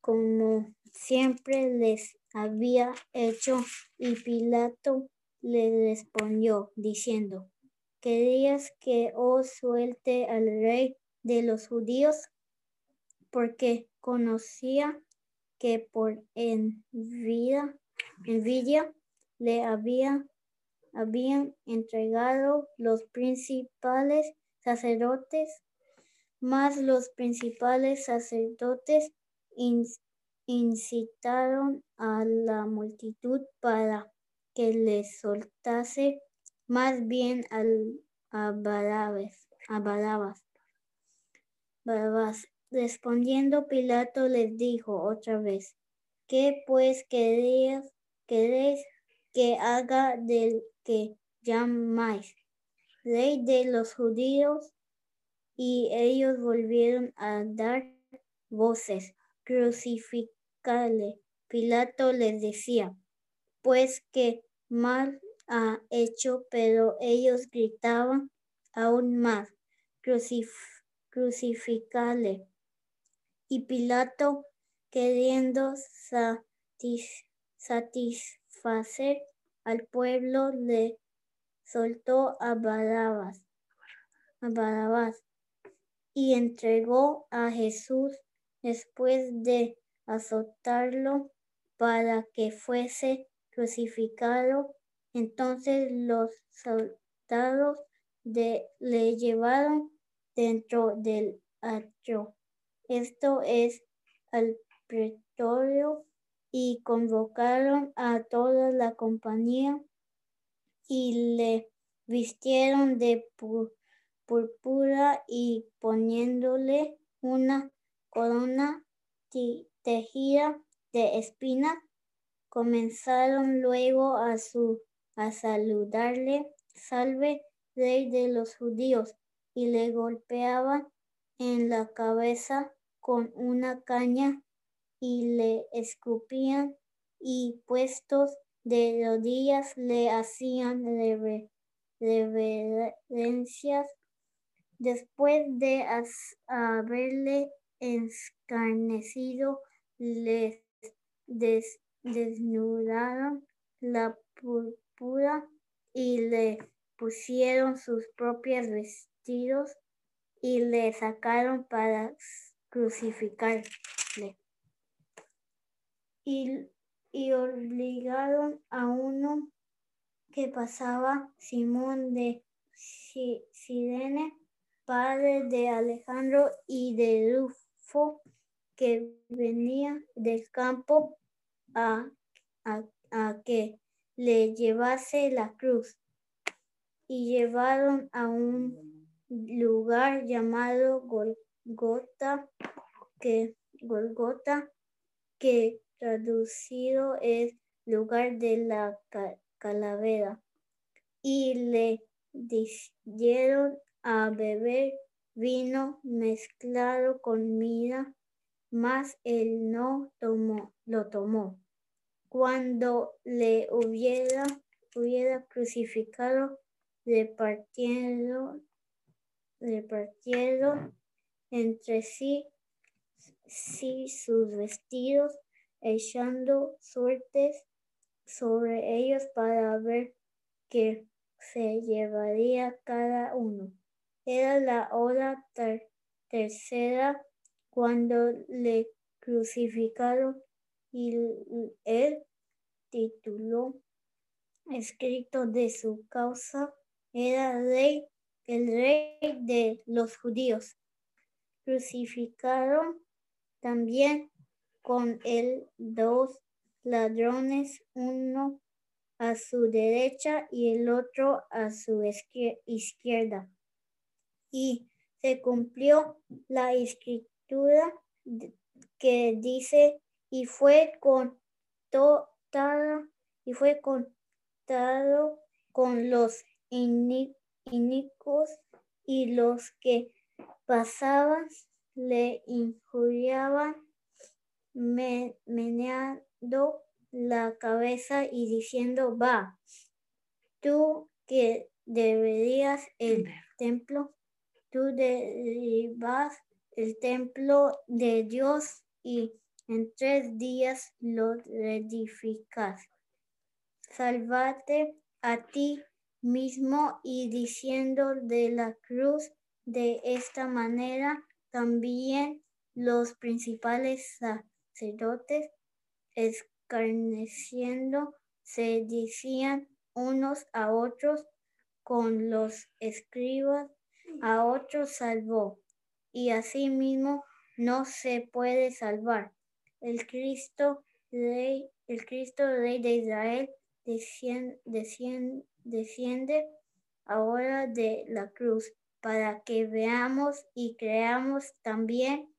como siempre les había hecho y Pilato le respondió diciendo, ¿Querías que os suelte al rey de los judíos? Porque conocía que por envidia, envidia le había, habían entregado los principales sacerdotes, más los principales sacerdotes incitaron a la multitud para que le soltase más bien al, a Barabas. Respondiendo Pilato les dijo otra vez, ¿qué pues queréis, queréis que haga del que llamáis rey de los judíos? Y ellos volvieron a dar voces, crucificale. Pilato les decía, pues que mal ha hecho, pero ellos gritaban aún más, crucificale. Y Pilato, queriendo satisfacer al pueblo, le soltó a Barabas, y entregó a Jesús después de azotarlo para que fuese crucificado. Entonces los soldados le llevaron dentro del atrio, esto es al pretorio, y convocaron a toda la compañía y le vistieron de púrpura y poniéndole una corona tejida de espinas, comenzaron luego a su a saludarle, salve, rey de los judíos, y le golpeaba en la cabeza con una caña y le escupían y puestos de rodillas le hacían reverencias. Después de haberle escarnecido, les desnudaron la púrpura y le pusieron sus propios vestidos y le sacaron para crucificarle. Y, y obligaron a uno que pasaba, Simón de Sirene, padre de Alejandro y de Rufo, que venía del campo a, a que le llevase la cruz. Y llevaron a un lugar llamado Golgota, que Golgota, que traducido es lugar de la calavera. Y le dieron a beber vino mezclado con mira, mas él no tomó, lo tomó. Cuando le hubiera, hubiera crucificado, repartiendo repartieron entre sí, sí sus vestidos, echando suertes sobre ellos para ver qué se llevaría cada uno. Era la hora tercera cuando le crucificaron y el título escrito de su causa era rey el rey de los judíos. Crucificaron también con él dos ladrones, uno a su derecha y el otro a su izquierda. Y se cumplió la escritura que dice, y fue contado, y fue contado con los inicuos y los que pasaban le injuriaban meneando la cabeza y diciendo, va, tú que deberías el templo, tú derribas el templo de Dios y en tres días lo edificas. Salvate a ti mismo y diciendo de la cruz de esta manera también los principales sacerdotes escarneciendo se decían unos a otros con los escribas a otros salvó y asimismo no se puede salvar. El Cristo rey el Cristo rey de Israel desciende, desciende ahora de la cruz para que veamos y creamos también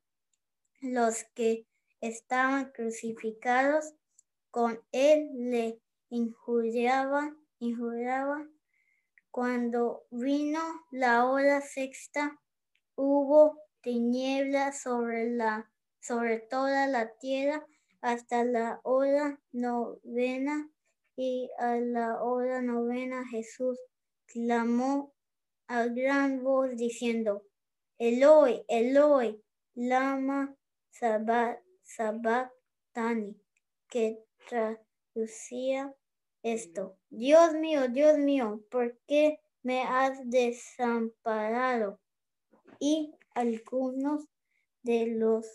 los que estaban crucificados con él le injuriaban, injuriaban. Cuando vino la hora sexta, hubo tinieblas sobre la sobre toda la tierra hasta la hora novena y a la hora novena Jesús clamó a gran voz diciendo, Eloi, Eloi, lama sabactani, que traducía esto, Dios mío, Dios mío, ¿por qué me has desamparado? Y algunos de los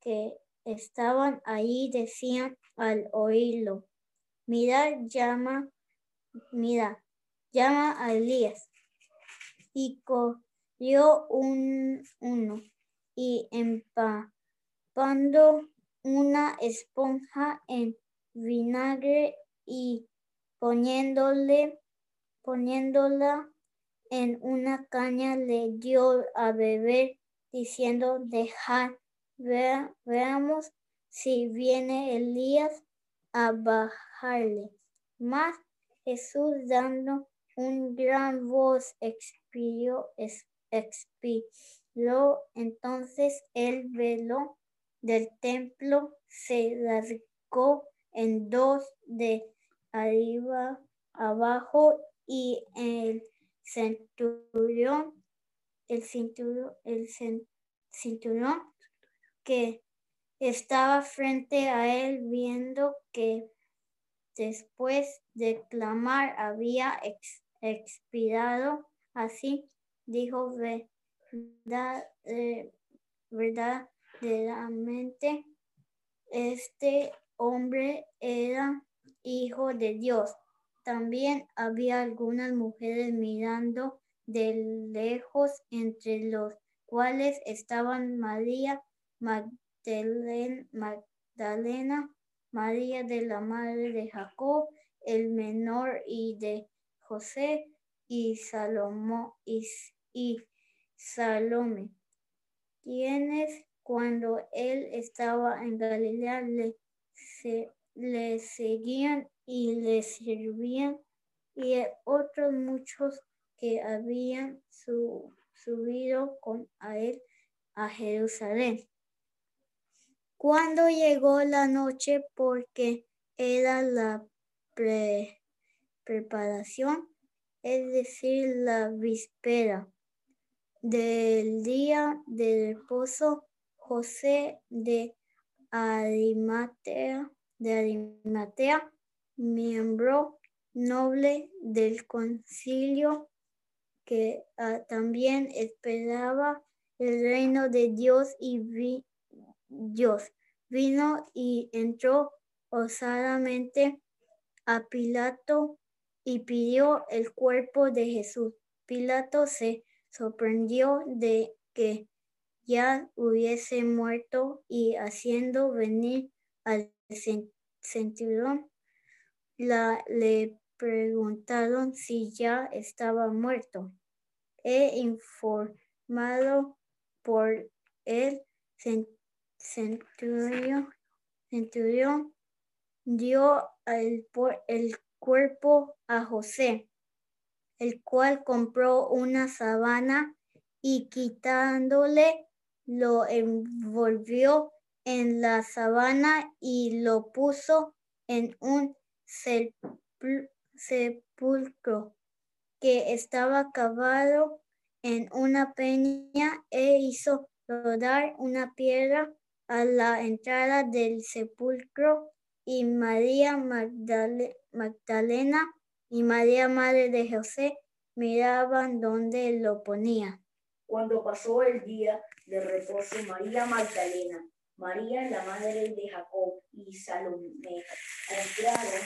que estaban ahí decían al oírlo, Mira, llama, mira, llama a Elías. Y cogió un, uno y empapando una esponja en vinagre y poniéndole, poniéndola en una caña le dio a beber diciendo, dejad, veamos si viene Elías a bajarle. Mas Jesús dando un gran voz expiró. Entonces él veló del templo se rasgó en dos de arriba abajo y el centurión, el cinturón, el cinturón que estaba frente a él viendo que después de clamar había expirado así, dijo verdad, eh, verdaderamente este hombre era hijo de Dios. También había algunas mujeres mirando de lejos, entre los cuales estaban María Magdalena, María de la madre de Jacob, el menor y de José y, Salomo, y, Salome, quienes cuando él estaba en Galilea le, le seguían y le servían, y otros muchos que habían subido con a él a Jerusalén. Cuando llegó la noche, porque era la preparación, es decir, la víspera del día del reposo, José de Arimatea, de miembro noble del concilio que ah, también esperaba el reino de Dios y Dios vino y entró osadamente a Pilato y pidió el cuerpo de Jesús. Pilato se sorprendió de que ya hubiese muerto y haciendo venir al centurión, la, le preguntaron si ya estaba muerto. He informado por el centurión, centurión dio el, el cuerpo a José, el cual compró una sabana y quitándole lo envolvió en la sabana y lo puso en un sepulcro que estaba cavado en una peña e hizo rodar una piedra a la entrada del sepulcro y María Magdalena y María Madre de José miraban donde lo ponía. Cuando pasó el día de reposo, María Magdalena, María la madre de Jacob y Salomé compraron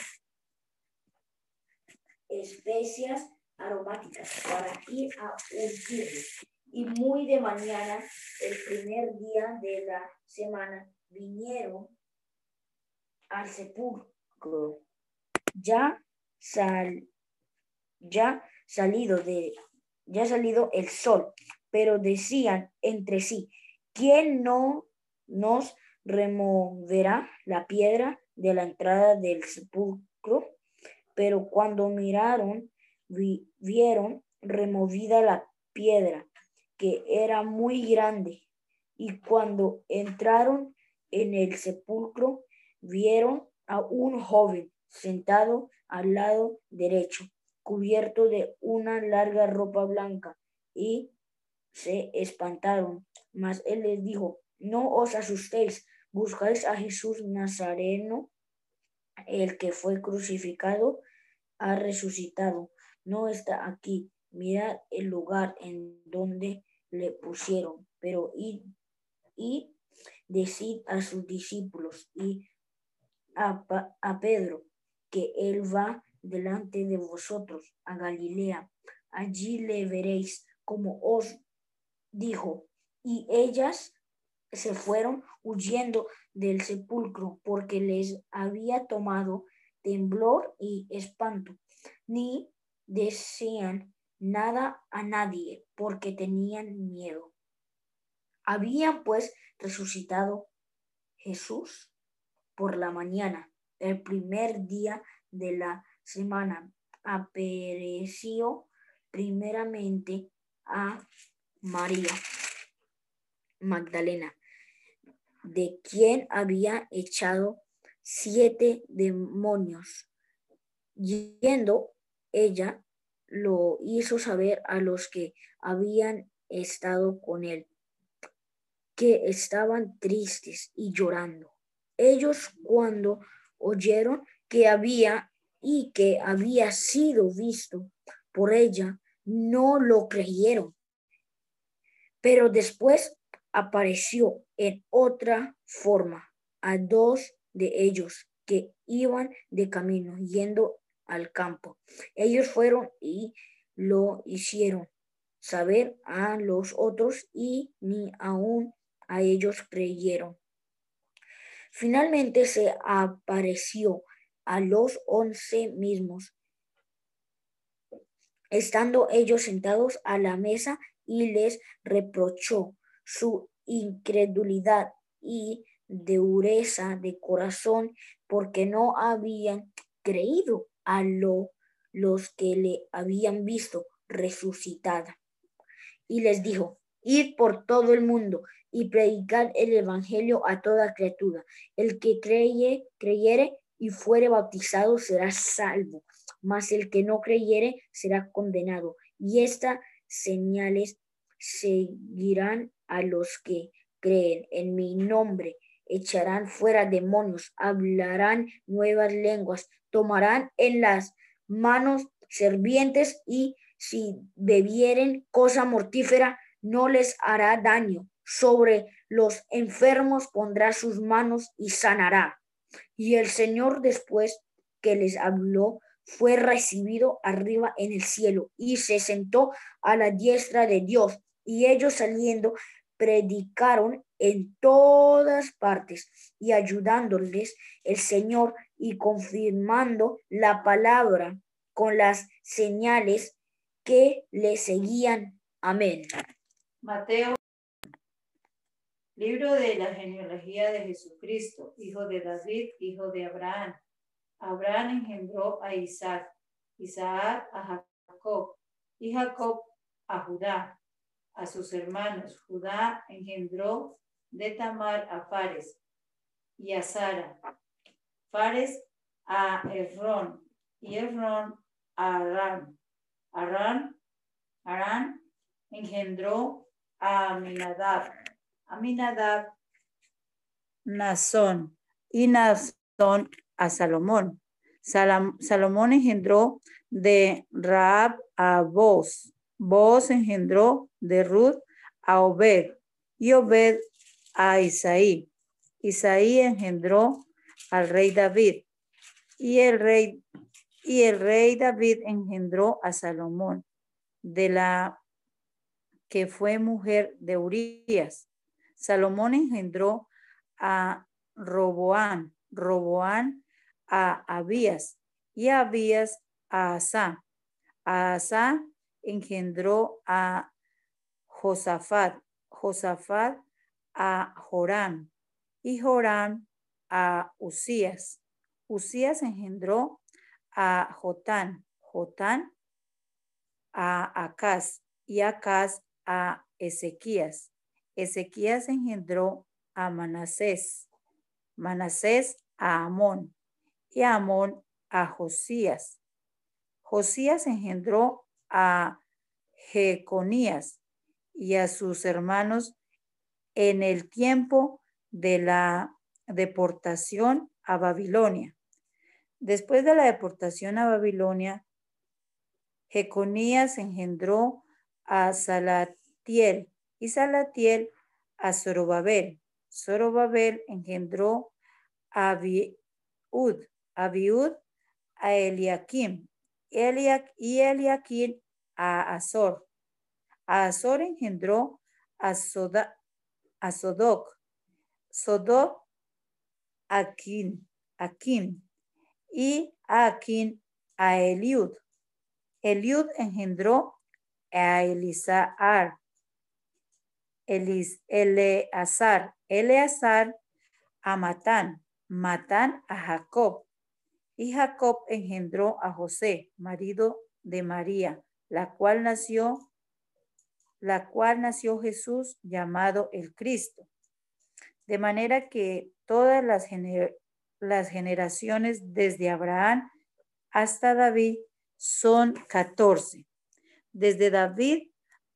especias aromáticas para ir a ungirlo. Y muy de mañana, el primer día de la semana, vinieron al sepulcro. Ya sal, ya salido de, ya salido el sol pero decían entre sí, ¿quién no nos removerá la piedra de la entrada del sepulcro? Pero cuando miraron, vieron removida la piedra, que era muy grande, y cuando entraron en el sepulcro, vieron a un joven sentado al lado derecho, cubierto de una larga ropa blanca, y se espantaron, mas él les dijo, no os asustéis, buscáis a Jesús Nazareno, el que fue crucificado, ha resucitado, no está aquí, mirad el lugar en donde le pusieron, pero y y decid a sus discípulos y a, a Pedro que él va delante de vosotros a Galilea, allí le veréis como os dijo, y ellas se fueron huyendo del sepulcro porque les había tomado temblor y espanto, ni decían nada a nadie porque tenían miedo. Había pues resucitado Jesús por la mañana, el primer día de la semana. Apareció primeramente a María Magdalena, de quien había echado siete demonios. Yendo ella lo hizo saber a los que habían estado con él, que estaban tristes y llorando. Ellos cuando oyeron que había y que había sido visto por ella, no lo creyeron. Pero después apareció en otra forma a dos de ellos que iban de camino yendo al campo. Ellos fueron y lo hicieron saber a los otros y ni aún a ellos creyeron. Finalmente se apareció a los once mismos, estando ellos sentados a la mesa y les reprochó su incredulidad y dureza de corazón porque no habían creído a lo, los que le habían visto resucitada. Y les dijo, id por todo el mundo y predicad el evangelio a toda criatura. El que creye, creyere y fuere bautizado será salvo, mas el que no creyere será condenado. Y estas señales seguirán a los que creen en mi nombre. Echarán fuera demonios, hablarán nuevas lenguas, tomarán en las manos serpientes y si bebieren cosa mortífera no les hará daño. Sobre los enfermos pondrá sus manos y sanará. Y el Señor después que les habló fue recibido arriba en el cielo y se sentó a la diestra de Dios. Y ellos saliendo predicaron en todas partes y ayudándoles el Señor y confirmando la palabra con las señales que le seguían. Amén. Mateo, libro de la genealogía de Jesucristo, hijo de David, hijo de Abraham. Abraham engendró a Isaac, Isaac a Jacob y Jacob a Judá, a sus hermanos. Judá engendró de Tamar a Fares y a Sara. Fares a Errón y Errón a Arán. Arán, Arán engendró a Aminadab. Aminadab, Nazón y Nazón a Salomón. Salomón engendró de Raab a Boz. Boz engendró de Ruth a Obed y Obed a Isaí. Isaí engendró al rey David y el rey y el rey David engendró a Salomón de la que fue mujer de Urías. Salomón engendró a Roboán, Roboán a Abías y Abías a Asa. A Asa engendró a Josafat, Josafat a Joram y Joram a Usías. Usías engendró a Jotán, Jotán a Acaz y Acaz a Ezequías. Ezequías engendró a Manasés, Manasés a Amón y Amón a Josías. Josías engendró a Jeconías y a sus hermanos en el tiempo de la deportación a Babilonia. Después de la deportación a Babilonia, Jeconías engendró a Salatiel y Salatiel a Zorobabel. Zorobabel engendró a Abiud, Abiud a Eliakim y Eliakim a Azor. A Azor engendró a, Soda, a Sodoc, Sodoc a Akin, Akin y a Akin a Eliud. Eliud engendró a Elisar, Elis, Eleazar, Eleazar a Matán, Matán a Jacob, y Jacob engendró a José, marido de María, la cual nació, la cual nació Jesús llamado el Cristo. de manera que todas las, las generaciones desde Abraham hasta David son 14. Desde David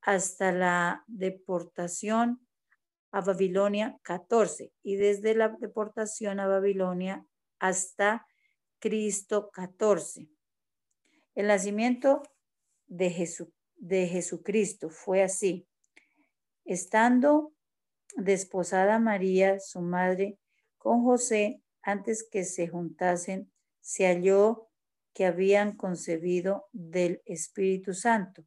hasta la deportación a Babilonia, 14. Y desde la deportación a Babilonia hasta Cristo, 14. El nacimiento de, de Jesucristo fue así. Estando desposada María, su madre, con José, antes que se juntasen, se halló que habían concebido del Espíritu Santo.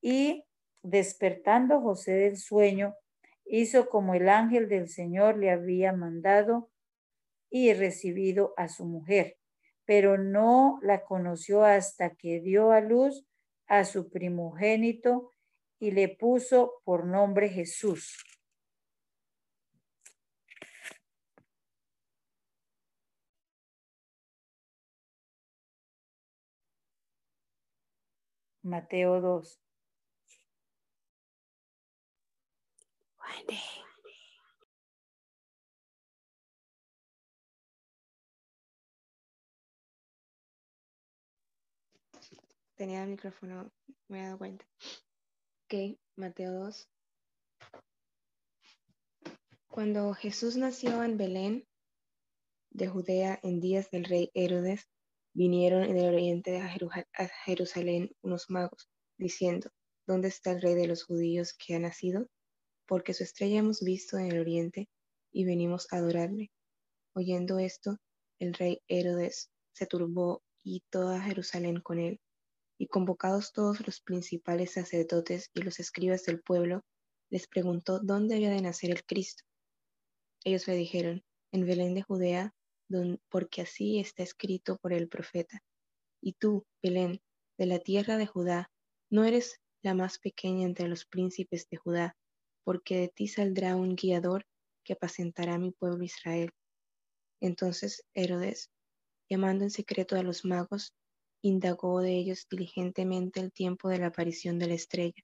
Y despertando José del sueño, hizo como el ángel del Señor le había mandado y recibido a su mujer pero no la conoció hasta que dio a luz a su primogénito y le puso por nombre Jesús. Mateo 2. Tenía el micrófono, me he dado cuenta. Ok, Mateo 2. Cuando Jesús nació en Belén de Judea en días del rey Herodes, vinieron del oriente a Jerusalén unos magos, diciendo, ¿dónde está el rey de los judíos que ha nacido? Porque su estrella hemos visto en el oriente y venimos a adorarle. Oyendo esto, el rey Herodes se turbó y toda Jerusalén con él y convocados todos los principales sacerdotes y los escribas del pueblo, les preguntó dónde había de nacer el Cristo. Ellos le dijeron, en Belén de Judea, porque así está escrito por el profeta. Y tú, Belén, de la tierra de Judá, no eres la más pequeña entre los príncipes de Judá, porque de ti saldrá un guiador que apacentará a mi pueblo Israel. Entonces Herodes, llamando en secreto a los magos, indagó de ellos diligentemente el tiempo de la aparición de la estrella,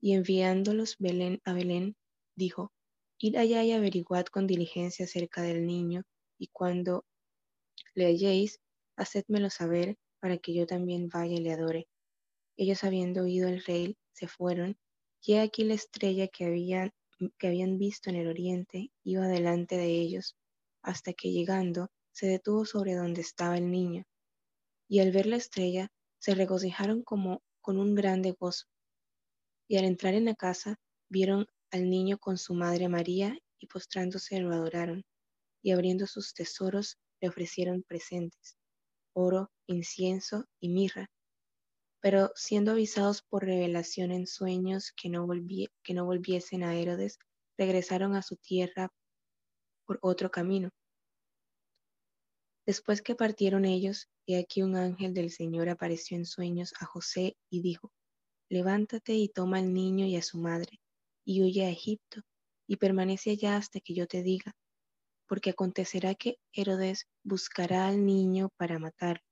y enviándolos Belén a Belén, dijo, Id allá y averiguad con diligencia acerca del niño, y cuando le halléis, hacedmelo saber, para que yo también vaya y le adore. Ellos habiendo oído el rey, se fueron, y aquí la estrella que habían, que habían visto en el oriente iba delante de ellos, hasta que llegando, se detuvo sobre donde estaba el niño y al ver la estrella se regocijaron como con un grande gozo. Y al entrar en la casa vieron al niño con su madre María y postrándose lo adoraron, y abriendo sus tesoros le ofrecieron presentes, oro, incienso y mirra. Pero siendo avisados por revelación en sueños que no, volviesen a Herodes, regresaron a su tierra por otro camino. Después que partieron ellos, he aquí un ángel del Señor apareció en sueños a José y dijo, Levántate y toma al niño y a su madre, y huye a Egipto, y permanece allá hasta que yo te diga, porque acontecerá que Herodes buscará al niño para matarlo.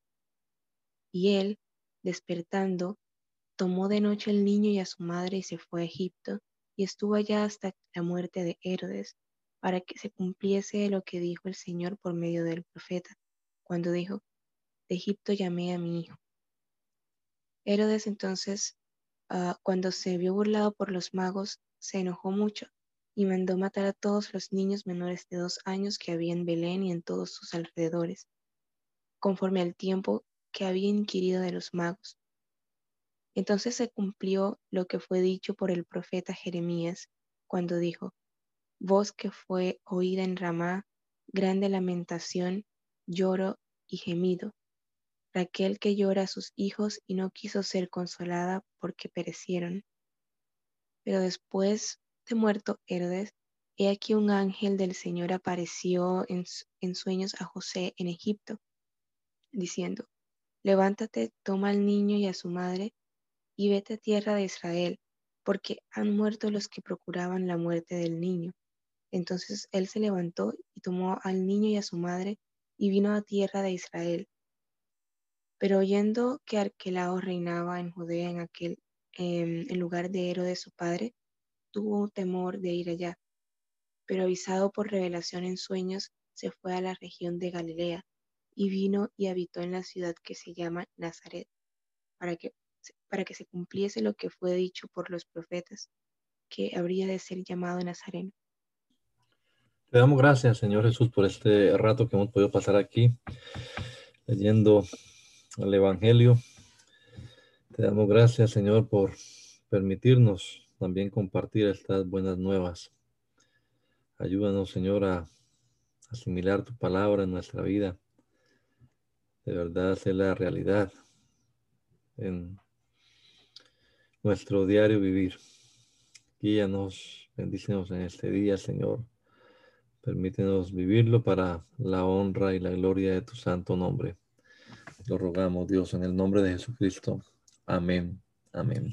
Y él, despertando, tomó de noche al niño y a su madre y se fue a Egipto, y estuvo allá hasta la muerte de Herodes, para que se cumpliese lo que dijo el Señor por medio del profeta, cuando dijo, de Egipto llamé a mi hijo. Herodes entonces, ah, cuando se vio burlado por los magos, se enojó mucho y mandó matar a todos los niños menores de dos años que había en Belén y en todos sus alrededores, conforme al tiempo que había inquirido de los magos. Entonces se cumplió lo que fue dicho por el profeta Jeremías, cuando dijo, Voz que fue oída en Ramá, grande lamentación, lloro y gemido. Raquel que llora a sus hijos y no quiso ser consolada porque perecieron. Pero después de muerto Herodes, he aquí un ángel del Señor apareció en, en sueños a José en Egipto, diciendo, Levántate, toma al niño y a su madre, y vete a tierra de Israel, porque han muerto los que procuraban la muerte del niño. Entonces él se levantó y tomó al niño y a su madre, y vino a tierra de Israel. Pero oyendo que Arquelao reinaba en Judea en aquel em, en lugar de su padre, tuvo temor de ir allá. Pero avisado por revelación en sueños, se fue a la región de Galilea y vino y habitó en la ciudad que se llama Nazaret, para que, para que se cumpliese lo que fue dicho por los profetas, que habría de ser llamado Nazareno. Te damos gracias, Señor Jesús, por este rato que hemos podido pasar aquí leyendo el Evangelio. Te damos gracias, Señor, por permitirnos también compartir estas buenas nuevas. Ayúdanos, Señor, a asimilar tu palabra en nuestra vida. De verdad, hacer la realidad en nuestro diario vivir. Guíanos, bendícenos en este día, Señor. Permítenos vivirlo para la honra y la gloria de tu santo nombre. Lo rogamos, Dios, en el nombre de Jesucristo. Amén. Amén.